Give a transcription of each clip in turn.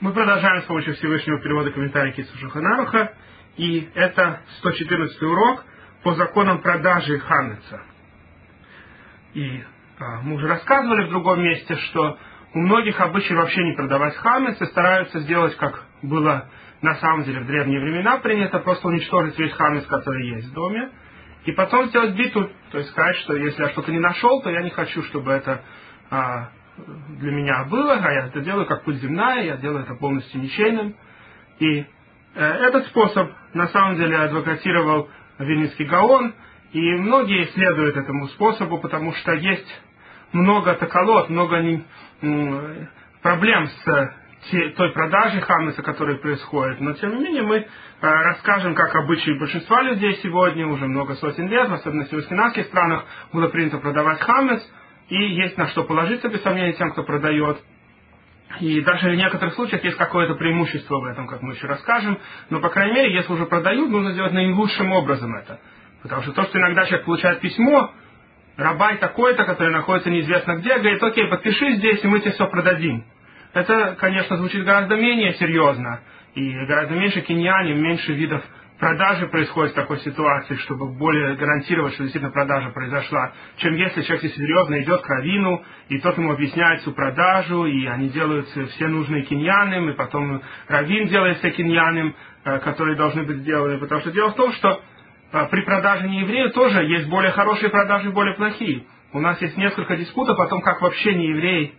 Мы продолжаем с помощью Всевышнего перевода комментария Китсу Шуханаруха, и это 114 урок по законам продажи Ханнеца. И а, мы уже рассказывали в другом месте, что у многих обычай вообще не продавать хамец и стараются сделать, как было на самом деле в древние времена принято, просто уничтожить весь хамец, который есть в доме, и потом сделать биту, то есть сказать, что если я что-то не нашел, то я не хочу, чтобы это а, для меня было, а я это делаю как путь земная, я делаю это полностью ничейным. И э, этот способ на самом деле адвокатировал Вильнинский Гаон, и многие следуют этому способу, потому что есть много таколот, много не, э, проблем с те, той продажей хамеса, которая происходит. Но тем не менее мы э, расскажем, как обычаи большинства людей сегодня, уже много сотен лет, в особенности в скандинавских странах, было принято продавать хамес – и есть на что положиться, без сомнения, тем, кто продает. И даже в некоторых случаях есть какое-то преимущество в этом, как мы еще расскажем. Но, по крайней мере, если уже продают, нужно сделать наилучшим образом это. Потому что то, что иногда человек получает письмо, рабай такой-то, который находится неизвестно где, говорит, окей, подпиши здесь, и мы тебе все продадим. Это, конечно, звучит гораздо менее серьезно, и гораздо меньше киньяне, меньше видов продажи происходит в такой ситуации, чтобы более гарантировать, что действительно продажа произошла, чем если человек серьезно идет к равину, и тот ему объясняет всю продажу, и они делают все нужные киньяным, и потом равин делает все киньяным, э, которые должны быть сделаны. Потому что дело в том, что э, при продаже нееврею тоже есть более хорошие продажи и более плохие. У нас есть несколько диспутов о том, как вообще нееврей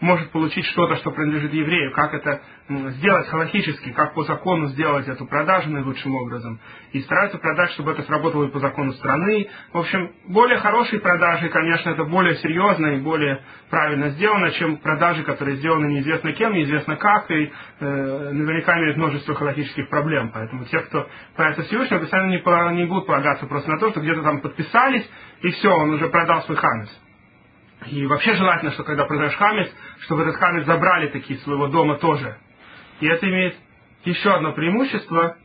может получить что-то, что принадлежит еврею, как это сделать халахически, как по закону сделать эту продажу наилучшим образом. И стараются продать, чтобы это сработало и по закону страны. В общем, более хорошие продажи, конечно, это более серьезно и более правильно сделано, чем продажи, которые сделаны неизвестно кем, неизвестно как, и э, наверняка имеют множество халахических проблем. Поэтому те, кто пытается Всевышнего, специально не, не будут полагаться просто на то, что где-то там подписались, и все, он уже продал свой хамес. И вообще желательно, что когда продаешь хамец, чтобы этот хамец забрали такие своего дома тоже. И это имеет еще одно преимущество,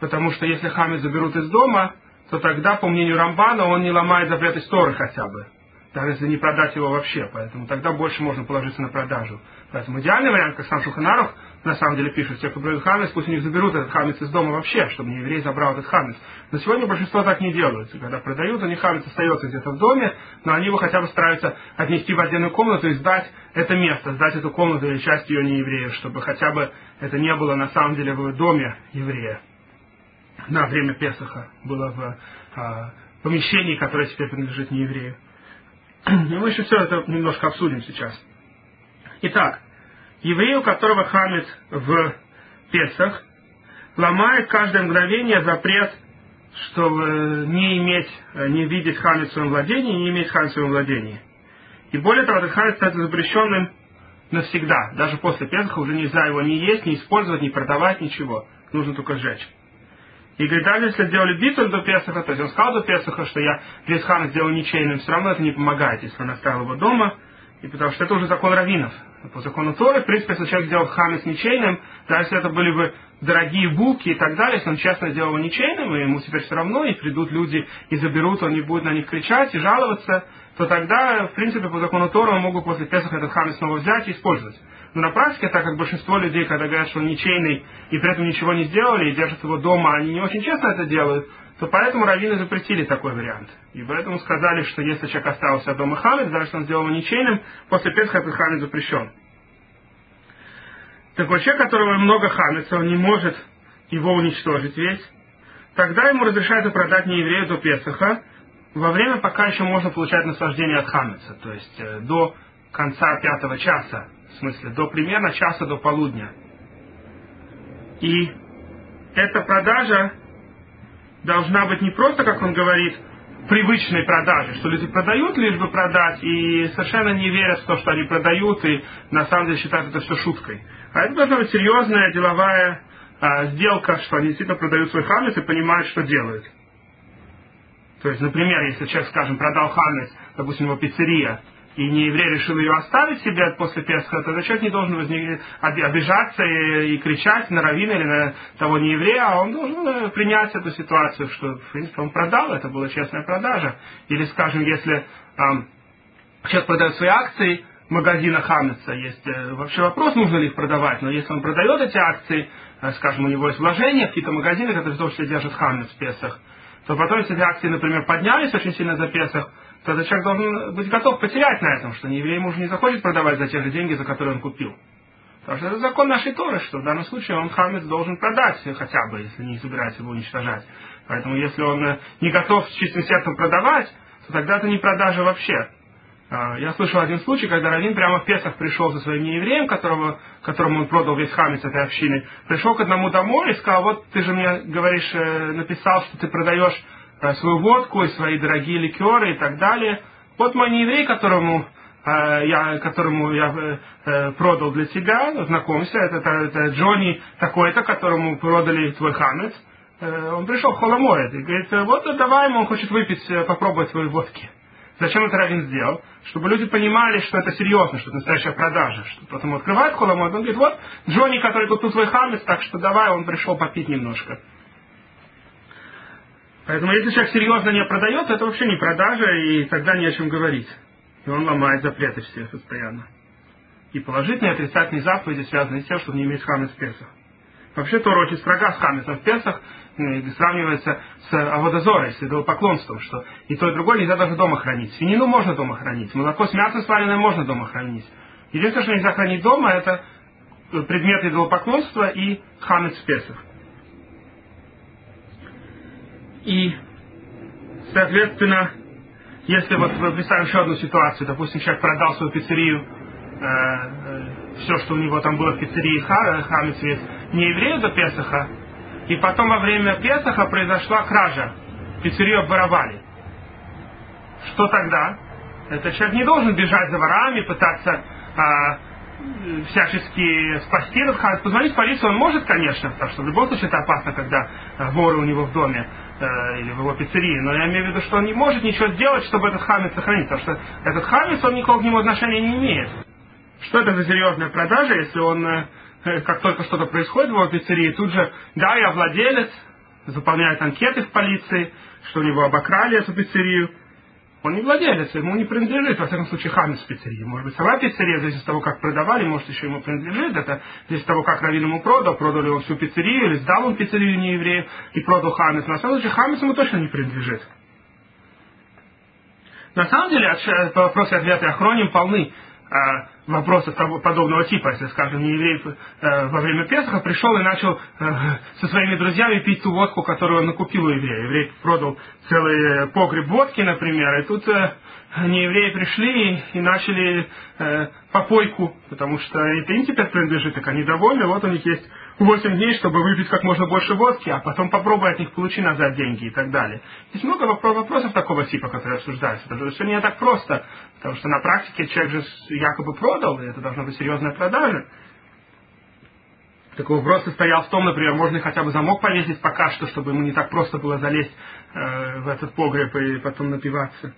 потому что если хамец заберут из дома, то тогда, по мнению Рамбана, он не ломает запрет истории хотя бы даже если не продать его вообще. Поэтому тогда больше можно положиться на продажу. Поэтому идеальный вариант, как сам Шуханарух на самом деле пишет, те, кто продают хамец, пусть у них заберут этот хамец из дома вообще, чтобы не еврей забрал этот хамец. Но сегодня большинство так не делают. Когда продают, у них хамец остается где-то в доме, но они его хотя бы стараются отнести в отдельную комнату и сдать это место, сдать эту комнату или часть ее не еврею, чтобы хотя бы это не было на самом деле в доме еврея. На время Песаха было в а, помещении, которое теперь принадлежит не еврею. И мы еще все это немножко обсудим сейчас. Итак, еврей, у которого хамец в Песах, ломает каждое мгновение запрет, чтобы не иметь, не видеть хамец в своем владении, не иметь хамец в своем владении. И более того, этот хамец становится запрещенным навсегда. Даже после Песаха уже нельзя его ни есть, ни использовать, ни продавать, ничего. Нужно только сжечь. И говорит, даже если сделали битуль до Песаха, то есть он сказал до Песаха, что я весь хан сделал ничейным, все равно это не помогает, если он оставил его дома, и потому что это уже закон раввинов. По закону Торы, в принципе, если человек сделал хамец ничейным, даже если это были бы дорогие булки и так далее, если он честно сделал его ничейным, и ему теперь все равно, и придут люди и заберут, он не будет на них кричать и жаловаться, то тогда, в принципе, по закону Тора он мог после Песаха этот хамец снова взять и использовать. Но на практике, так как большинство людей, когда говорят, что он ничейный, и при этом ничего не сделали, и держат его дома, они не очень честно это делают, то поэтому раввины запретили такой вариант. И поэтому сказали, что если человек остался дома хамец, даже если он сделал его ничейным, после Песха этот хамец запрещен. Так вот, человек, которого много хамеца, он не может его уничтожить весь, тогда ему разрешается продать нееврею до Песаха, во время, пока еще можно получать наслаждение от хамеца, то есть э, до конца пятого часа, в смысле, до примерно часа до полудня. И эта продажа должна быть не просто, как он говорит, привычной продажей, что люди продают лишь бы продать и совершенно не верят в то, что они продают, и на самом деле считают это все шуткой. А это должна быть серьезная деловая а, сделка, что они действительно продают свой хамец и понимают, что делают. То есть, например, если человек, скажем, продал хамец, допустим, его пиццерия, и не еврей решил ее оставить себе после Песха, то человек не должен возник... обижаться и, и кричать на равина или на того не еврея, а он должен э, принять эту ситуацию, что, в принципе, он продал, это была честная продажа. Или, скажем, если эм, человек продает свои акции, магазина Хамеца есть э, вообще вопрос, нужно ли их продавать, но если он продает эти акции, э, скажем, у него есть вложения, какие-то магазины, которые в том числе держат Хамец в Песах, то потом, если эти акции, например, поднялись очень сильно за Песах, то этот человек должен быть готов потерять на этом, что не еврей ему уже не захочет продавать за те же деньги, за которые он купил. Потому что это закон нашей Торы, что в данном случае он хамец должен продать хотя бы, если не собирается его уничтожать. Поэтому если он э, не готов с чистым сердцем продавать, то тогда это не продажа вообще. А, я слышал один случай, когда Равин прямо в Песах пришел со своим неевреем, которого, которому он продал весь хамец этой общины, пришел к одному домой и сказал, вот ты же мне говоришь, э, написал, что ты продаешь э, свою водку и свои дорогие ликеры и так далее. Вот мой нееврей, которому я, которому я продал для тебя, знакомься, это, это, это Джонни такой-то, которому продали твой хамец. Он пришел в Холомоид и говорит, вот давай ему, он хочет выпить, попробовать свои водки. Зачем это Равин сделал? Чтобы люди понимали, что это серьезно, что это настоящая продажа. Что потом открывает холомод, он говорит, вот Джонни, который купил свой хамец, так что давай, он пришел попить немножко. Поэтому если человек серьезно не продает, это вообще не продажа, и тогда не о чем говорить. И он ломает запреты все постоянно. И положительные и отрицательные заповеди связаны с тем, чтобы не иметь хамец в Песах. Вообще Тора очень строга с хамецом в Песах, сравнивается с аводозорой, с идолопоклонством, что и то, и другое нельзя даже дома хранить. Свинину можно дома хранить, молоко с мясом сваренное можно дома хранить. Единственное, что нельзя хранить дома, это предметы идолопоклонства и хамец в Песах. И, соответственно, если вот представим еще одну ситуацию, допустим, человек продал свою пиццерию, э, э, все, что у него там было в пиццерии хамец весь, не еврею до Песаха, и потом во время Песаха произошла кража. Пиццерию обворовали. Что тогда? Этот человек не должен бежать за ворами, пытаться а, всячески спасти этот хамец. Позвонить в полицию он может, конечно, потому что в любом случае это опасно, когда а, воры у него в доме э, или в его пиццерии. Но я имею в виду, что он не может ничего сделать, чтобы этот хамец сохранить, потому что этот хамец, он никакого к нему отношения не имеет. Что это за серьезная продажа, если он э, Э, как только что-то происходит в его пиццерии, тут же, да, я владелец, заполняет анкеты в полиции, что у него обокрали эту пиццерию. Он не владелец, ему не принадлежит, во всяком случае, хамец пиццерии. Может быть, сама пиццерия, зависит от того, как продавали, может, еще ему принадлежит. Это зависит от того, как Равин ему продал, продал он всю пиццерию, или сдал он пиццерию не еврею и продал хамец. На самом деле, хамец ему точно не принадлежит. На самом деле, вопросы и ответы охроним полны вопросов подобного типа, если, скажем, не еврей э, во время Песаха пришел и начал э, со своими друзьями пить ту водку, которую он накупил у еврея. Еврей продал целый э, погреб водки, например, и тут неевреи пришли и, и начали попойку, потому что это им теперь принадлежит, так они довольны, вот у них есть 8 дней, чтобы выпить как можно больше водки, а потом попробуй от них получи назад деньги и так далее. Есть много вопросов такого типа, которые обсуждаются. Это все не так просто, потому что на практике человек же якобы продал, и это должна быть серьезная продажа. Такой вопрос состоял в том, например, можно хотя бы замок повесить пока что, чтобы ему не так просто было залезть э, в этот погреб и потом напиваться.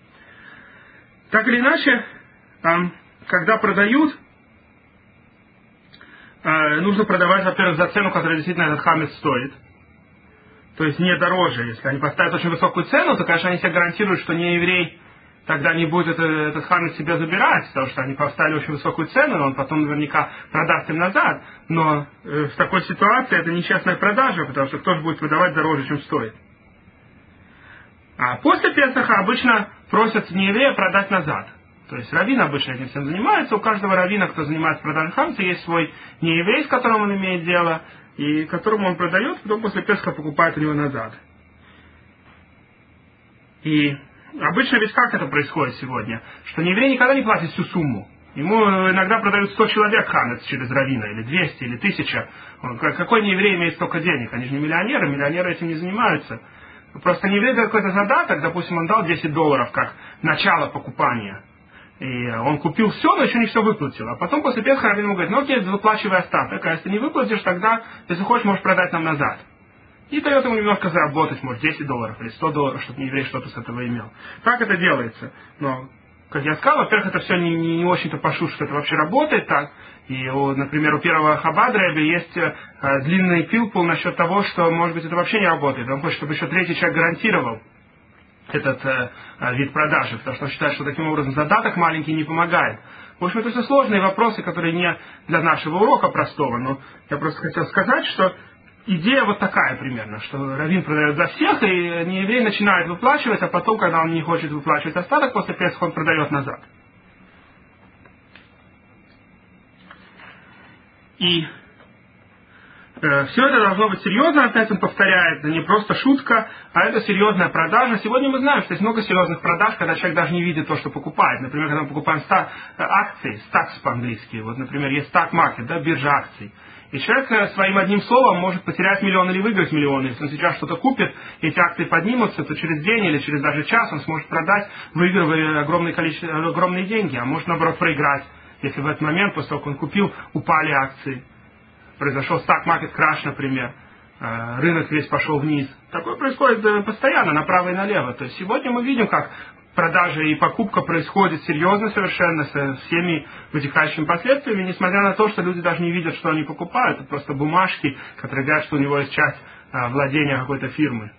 Так или иначе, э, когда продают, нужно продавать, во-первых, за цену, которая действительно этот хамец стоит. То есть не дороже. Если они поставят очень высокую цену, то, конечно, они себе гарантируют, что не еврей тогда не будет это, этот хамец себе забирать, потому что они поставили очень высокую цену, и он потом наверняка продаст им назад. Но э, в такой ситуации это нечестная продажа, потому что кто же будет продавать дороже, чем стоит. А после Песаха обычно просят не еврея продать назад. То есть раввин обычно этим всем занимается. У каждого раввина, кто занимается продажей хамца, есть свой нееврей, с которым он имеет дело, и которому он продает, потом после Песха покупает у него назад. И обычно ведь как это происходит сегодня? Что нееврей никогда не платит всю сумму. Ему иногда продают 100 человек ханец через равина, или 200, или 1000. Он, какой нееврей имеет столько денег? Они же не миллионеры, миллионеры этим не занимаются. Просто нееврей дает какой-то задаток, допустим, он дал 10 долларов как начало покупания. И он купил все, но еще не все выплатил. А потом после Песха Равин ему говорит, ну окей, выплачивай остаток, а если не выплатишь, тогда, если хочешь, можешь продать нам назад. И дает ему немножко заработать, может, 10 долларов или 100 долларов, чтобы еврей что-то с этого имел. Так это делается. Но, как я сказал, во-первых, это все не, не, не очень-то пошут, что это вообще работает так. И, у, например, у первого Хабадреба есть э, длинный пилпул насчет того, что, может быть, это вообще не работает. Он хочет, чтобы еще третий человек гарантировал этот э, вид продажи, потому что он считает, что таким образом задаток маленький не помогает. В общем, это все сложные вопросы, которые не для нашего урока простого, но я просто хотел сказать, что идея вот такая примерно, что Равин продает за всех, и нееврей начинает выплачивать, а потом, когда он не хочет выплачивать остаток, после Песха он продает назад. И э, все это должно быть серьезно, опять он повторяет, не просто шутка, а это серьезная продажа. Сегодня мы знаем, что есть много серьезных продаж, когда человек даже не видит то, что покупает. Например, когда мы покупаем ста- э, акции, стакс по-английски, вот, например, есть стак маркет, да, биржа акций. И человек э, своим одним словом может потерять миллион или выиграть миллион. Если он сейчас что-то купит, эти акции поднимутся, то через день или через даже час он сможет продать, выигрывая огромное количество, огромные деньги, а может наоборот проиграть если в этот момент, после того, как он купил, упали акции, произошел стак-маркет краш, например, э, рынок весь пошел вниз. Такое происходит э, постоянно, направо и налево. То есть сегодня мы видим, как продажа и покупка происходит серьезно совершенно, со всеми вытекающими последствиями, несмотря на то, что люди даже не видят, что они покупают. Это просто бумажки, которые говорят, что у него есть часть э, владения какой-то фирмы.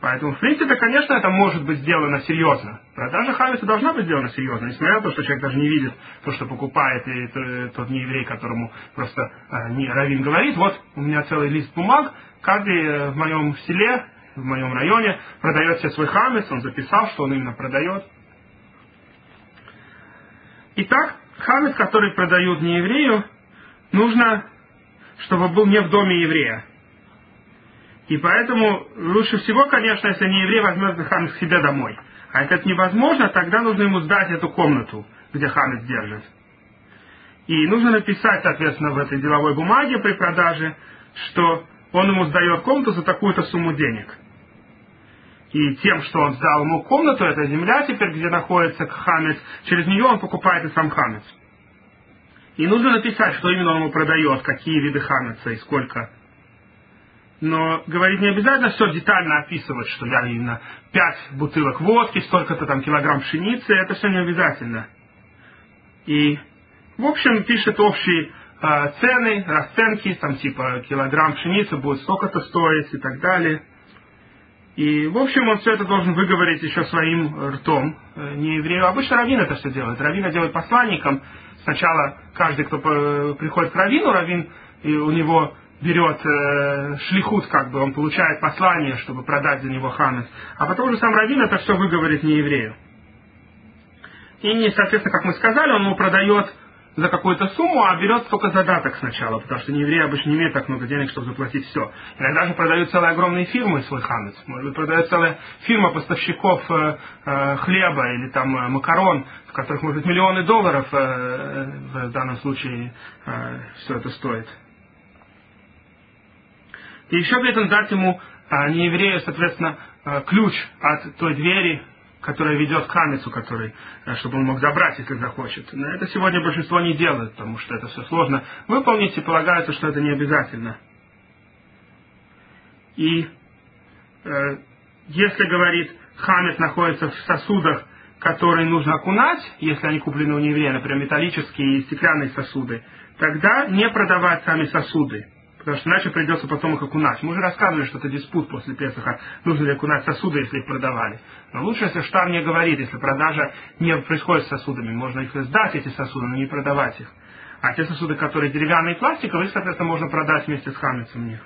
Поэтому, в принципе, конечно, это может быть сделано серьезно. Продажа хамиса должна быть сделана серьезно, несмотря на то, что человек даже не видит то, что покупает, и тот не еврей, которому просто э, не Равин говорит, вот у меня целый лист бумаг, каждый э, в моем селе, в моем районе продает себе свой хамис, он записал, что он именно продает. Итак, хамис, который продают не еврею, нужно, чтобы был не в доме еврея. И поэтому лучше всего, конечно, если не еврей возьмет хамец к себе домой. А если это невозможно, тогда нужно ему сдать эту комнату, где хамец держит. И нужно написать, соответственно, в этой деловой бумаге при продаже, что он ему сдает комнату за такую-то сумму денег. И тем, что он сдал ему комнату, это земля теперь, где находится хамец, через нее он покупает и сам хамец. И нужно написать, что именно он ему продает, какие виды хамеца и сколько но говорить не обязательно все детально описывать, что я именно пять бутылок водки, столько-то там килограмм пшеницы, это все не обязательно. И, в общем, пишет общие э, цены, расценки, там типа килограмм пшеницы будет столько-то стоить и так далее. И, в общем, он все это должен выговорить еще своим ртом, э, не еврею. Обычно Равин это все делает. Равина делает посланником. Сначала каждый, кто приходит к Равину, Равин, и у него берет э, шлихут, как бы, он получает послание, чтобы продать за него хамес. А потом уже сам Равин это все выговорит не еврею. И, соответственно, как мы сказали, он ему продает за какую-то сумму, а берет только задаток сначала, потому что не евреи обычно не имеют так много денег, чтобы заплатить все. Иногда же продают целые огромные фирмы свой хамец. Может быть, продают целая фирма поставщиков э, э, хлеба или там э, макарон, в которых, может быть, миллионы долларов э, в данном случае э, все это стоит. И еще при этом дать ему, а, не еврею, соответственно, а, ключ от той двери, которая ведет к хамицу, который, а, чтобы он мог забрать, если захочет. Но это сегодня большинство не делает, потому что это все сложно выполнить, и полагается, что это не обязательно. И э, если, говорит, хамец находится в сосудах, которые нужно окунать, если они куплены у нееврея, например, металлические и стеклянные сосуды, тогда не продавать сами сосуды потому что иначе придется потом их окунать. Мы уже рассказывали, что это диспут после Песаха, нужно ли окунать сосуды, если их продавали. Но лучше, если штар не говорит, если продажа не происходит с сосудами, можно их сдать, эти сосуды, но не продавать их. А те сосуды, которые деревянные и пластиковые, соответственно, можно продать вместе с хамицем них.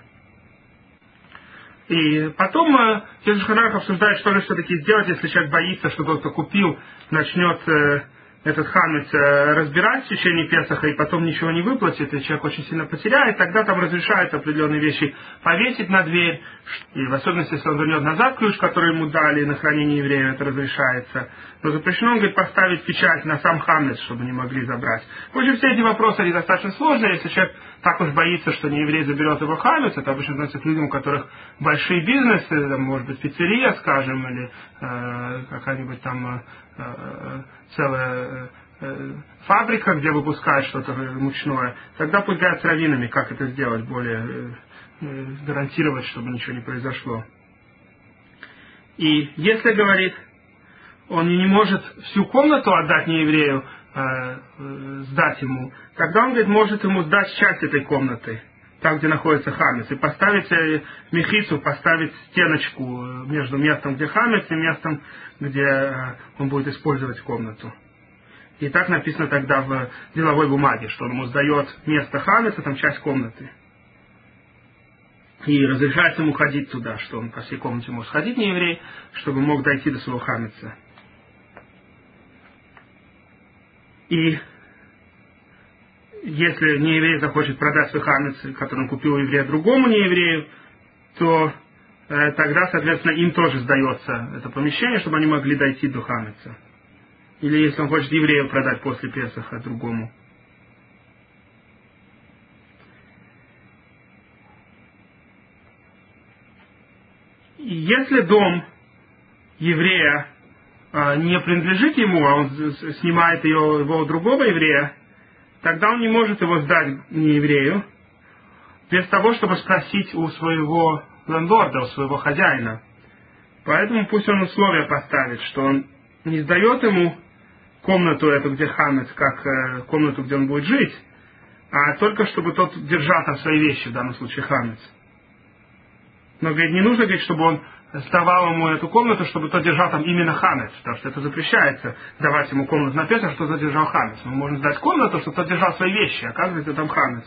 И потом э, Езус Ханах обсуждает, что же все-таки сделать, если человек боится, что тот, кто купил, начнет э, этот хамец э, разбирать в течение Песаха и потом ничего не выплатит, и человек очень сильно потеряет, тогда там разрешают определенные вещи повесить на дверь, и в особенности, если он вернет назад ключ, который ему дали на хранение еврея, это разрешается. Но запрещено, он говорит, поставить печать на сам хамец, чтобы не могли забрать. В общем, все эти вопросы, они достаточно сложные, если человек так уж боится, что не еврей заберет его хамец, это обычно относится к людям, у которых большие бизнесы, там, может быть, пиццерия, скажем, или э, какая-нибудь там э, Э, целая э, фабрика, где выпускают что-то мучное, тогда пусть с раввинами, как это сделать более, э, гарантировать, чтобы ничего не произошло. И если, говорит, он не может всю комнату отдать нееврею, сдать ему, тогда он, говорит, может ему сдать часть этой комнаты там, где находится хамец, и поставить э, мехицу, поставить стеночку между местом, где хамец, и местом, где э, он будет использовать комнату. И так написано тогда в деловой бумаге, что он ему сдает место хамеца, там часть комнаты. И разрешается ему ходить туда, что он по всей комнате может ходить не еврей, чтобы мог дойти до своего хамеца. И если нееврей захочет продать свой хамец, который он купил еврея другому нееврею, то э, тогда, соответственно, им тоже сдается это помещение, чтобы они могли дойти до хамеца. Или если он хочет еврею продать после Песаха другому. Если дом еврея не принадлежит ему, а он снимает ее, его у другого еврея, тогда он не может его сдать не еврею, без того, чтобы спросить у своего лендлорда, у своего хозяина. Поэтому пусть он условия поставит, что он не сдает ему комнату эту, где хамец, как э, комнату, где он будет жить, а только чтобы тот держал там свои вещи, в данном случае хамец. Но говорит, не нужно говорить, чтобы он сдавал ему эту комнату, чтобы тот держал там именно хамец, потому что это запрещается давать ему комнату на что тот держал хамец. Мы можем сдать комнату, чтобы тот держал свои вещи, оказывается там хамец.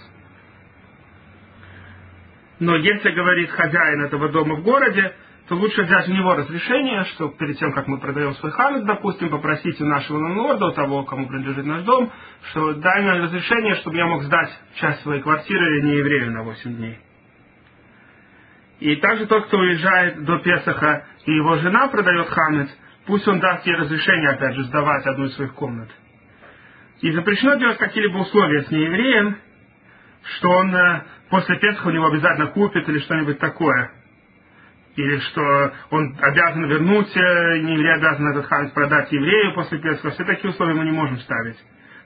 Но если говорит хозяин этого дома в городе, то лучше взять у него разрешение, что перед тем, как мы продаем свой хамец, допустим, попросить у нашего лорда, у того, кому принадлежит наш дом, что дай мне разрешение, чтобы я мог сдать часть своей квартиры не еврею на 8 дней. И также тот, кто уезжает до Песаха, и его жена продает хамец, пусть он даст ей разрешение, опять же, сдавать одну из своих комнат. И запрещено делать какие-либо условия с неевреем, что он э, после Песаха у него обязательно купит или что-нибудь такое. Или что он обязан вернуть, э, не еврей обязан этот хамец продать еврею после Песаха. Все такие условия мы не можем ставить.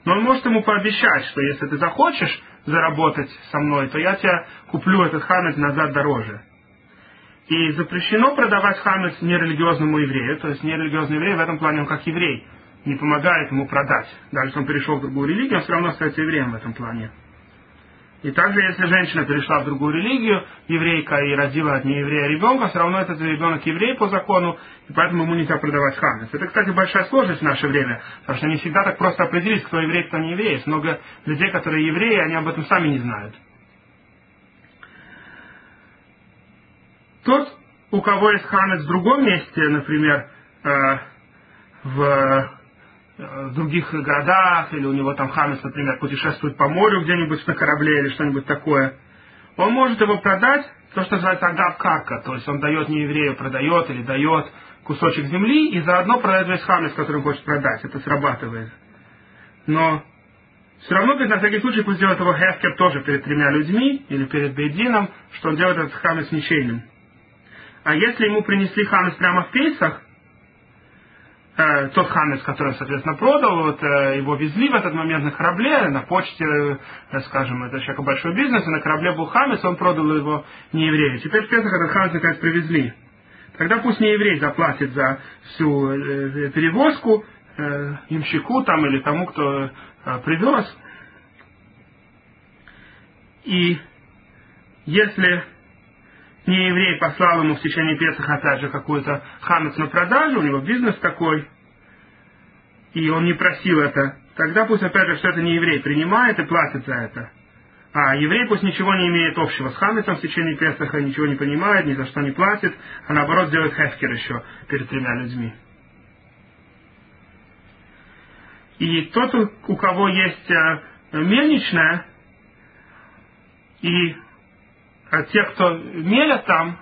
Но он может ему пообещать, что если ты захочешь заработать со мной, то я тебе куплю этот хамец назад дороже. И запрещено продавать хамец нерелигиозному еврею, то есть нерелигиозный еврей в этом плане он как еврей, не помогает ему продать. Даже если он перешел в другую религию, он все равно остается евреем в этом плане. И также, если женщина перешла в другую религию, еврейка, и родила от нееврея ребенка, все равно этот ребенок еврей по закону, и поэтому ему нельзя продавать хамец. Это, кстати, большая сложность в наше время, потому что не всегда так просто определить, кто еврей, кто не еврей. Есть много людей, которые евреи, они об этом сами не знают. Тот, у кого есть хамец в другом месте, например, э, в, э, в других городах, или у него там хамец, например, путешествует по морю где-нибудь на корабле или что-нибудь такое, он может его продать, то, что называется агап то есть он дает не еврею, продает или дает кусочек земли и заодно продает весь хамец, который хочет продать. Это срабатывает. Но все равно, говорит, на всякий случай пусть делает его хескер тоже перед тремя людьми или перед бейдином, что он делает этот хамец ничейным. А если ему принесли хамец прямо в Пейсах, э, тот хамец, который, соответственно, продал, вот, э, его везли в этот момент на корабле, на почте, э, скажем, это человек большой бизнес, и на корабле был хамец, он продал его не еврею. Теперь в Песах этот хамец наконец привезли. Тогда пусть не еврей заплатит за всю э, перевозку э, имщику там или тому, кто э, привез. И если не еврей послал ему в течение Песаха опять же какой-то хамец на продажу, у него бизнес такой, и он не просил это, тогда пусть опять же все это не еврей принимает и платит за это. А еврей пусть ничего не имеет общего с хамецом в течение Песаха, ничего не понимает, ни за что не платит, а наоборот делает хефкер еще перед тремя людьми. И тот, у кого есть э, мельничная, и а те, кто мелят там,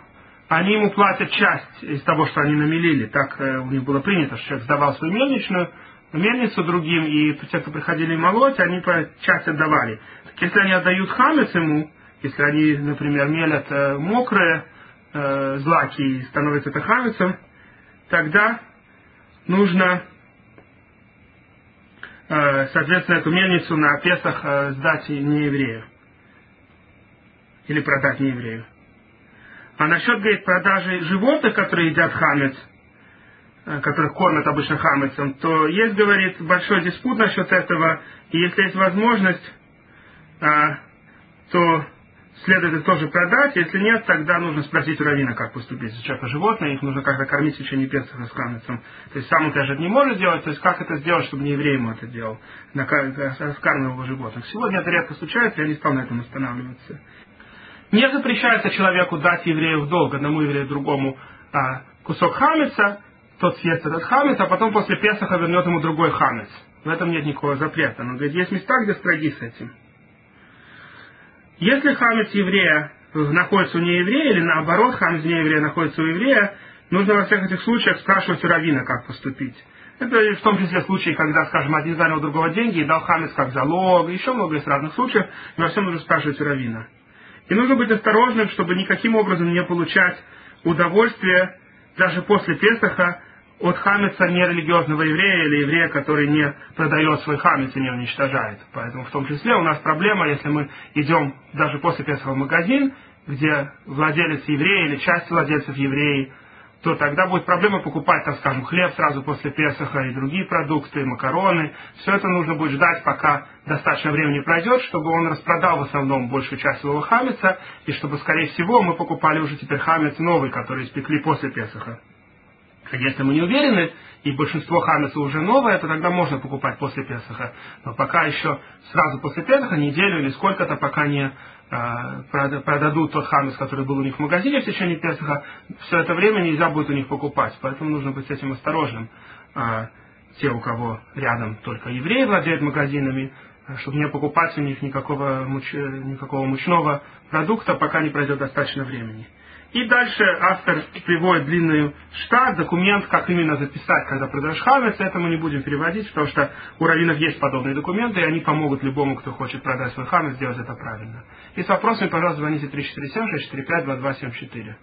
они ему платят часть из того, что они намелили. Так э, у них было принято, что человек сдавал свою мельничную, мельницу другим, и те, кто приходили молоть, они по часть отдавали. Так если они отдают хамец ему, если они, например, мелят э, мокрые э, злаки и становятся это хамецом, тогда нужно, э, соответственно, эту мельницу на Песах сдать не еврею или продать нееврею. А насчет, говорит, продажи животных, которые едят хамец, э, которых кормят обычно хамецом, то есть, говорит, большой диспут насчет этого, и если есть возможность, а, то следует их тоже продать. Если нет, тогда нужно спросить у равина, как поступить. Если человека животное, их нужно как-то кормить в течение Песаха с хамецом. То есть сам он, конечно, не может делать, то есть как это сделать, чтобы не еврей ему это делал, раскармливал его животных. Сегодня это редко случается, я не стал на этом останавливаться. Не запрещается человеку дать еврею в долг, одному еврею другому, а, кусок хамеца, тот съест этот хамец, а потом после Песаха вернет ему другой хамец. В этом нет никакого запрета. Но говорит, есть места, где строги с этим. Если хамец еврея находится у нееврея, или наоборот, хамец нееврея находится у еврея, нужно во всех этих случаях спрашивать у равина, как поступить. Это в том числе случаи, когда, скажем, один занял другого деньги и дал хамец как залог, еще много из разных случаев, но во всем нужно спрашивать у равина. И нужно быть осторожным, чтобы никаким образом не получать удовольствие даже после Песаха от хамеца нерелигиозного еврея или еврея, который не продает свой хамец и не уничтожает. Поэтому в том числе у нас проблема, если мы идем даже после Песаха в магазин, где владелец еврей или часть владельцев евреи, то тогда будет проблема покупать, так скажем, хлеб сразу после Песаха и другие продукты, макароны. Все это нужно будет ждать, пока достаточно времени пройдет, чтобы он распродал в основном большую часть своего хамеца, и чтобы, скорее всего, мы покупали уже теперь хамец новый, который испекли после Песаха. Если мы не уверены, и большинство хамеса уже новое, то тогда можно покупать после Песаха. Но пока еще сразу после Песаха, неделю или сколько-то, пока не э, продадут тот хамес, который был у них в магазине в течение Песаха, все это время нельзя будет у них покупать. Поэтому нужно быть с этим осторожным. Э, те, у кого рядом только евреи владеют магазинами, чтобы не покупать у них никакого, муч... никакого мучного продукта, пока не пройдет достаточно времени. И дальше автор приводит длинный штат, документ, как именно записать, когда продаешь хамец. Это мы не будем переводить, потому что у раввинов есть подобные документы, и они помогут любому, кто хочет продать свой хамец, сделать это правильно. И с вопросами, пожалуйста, звоните 347-645-2274.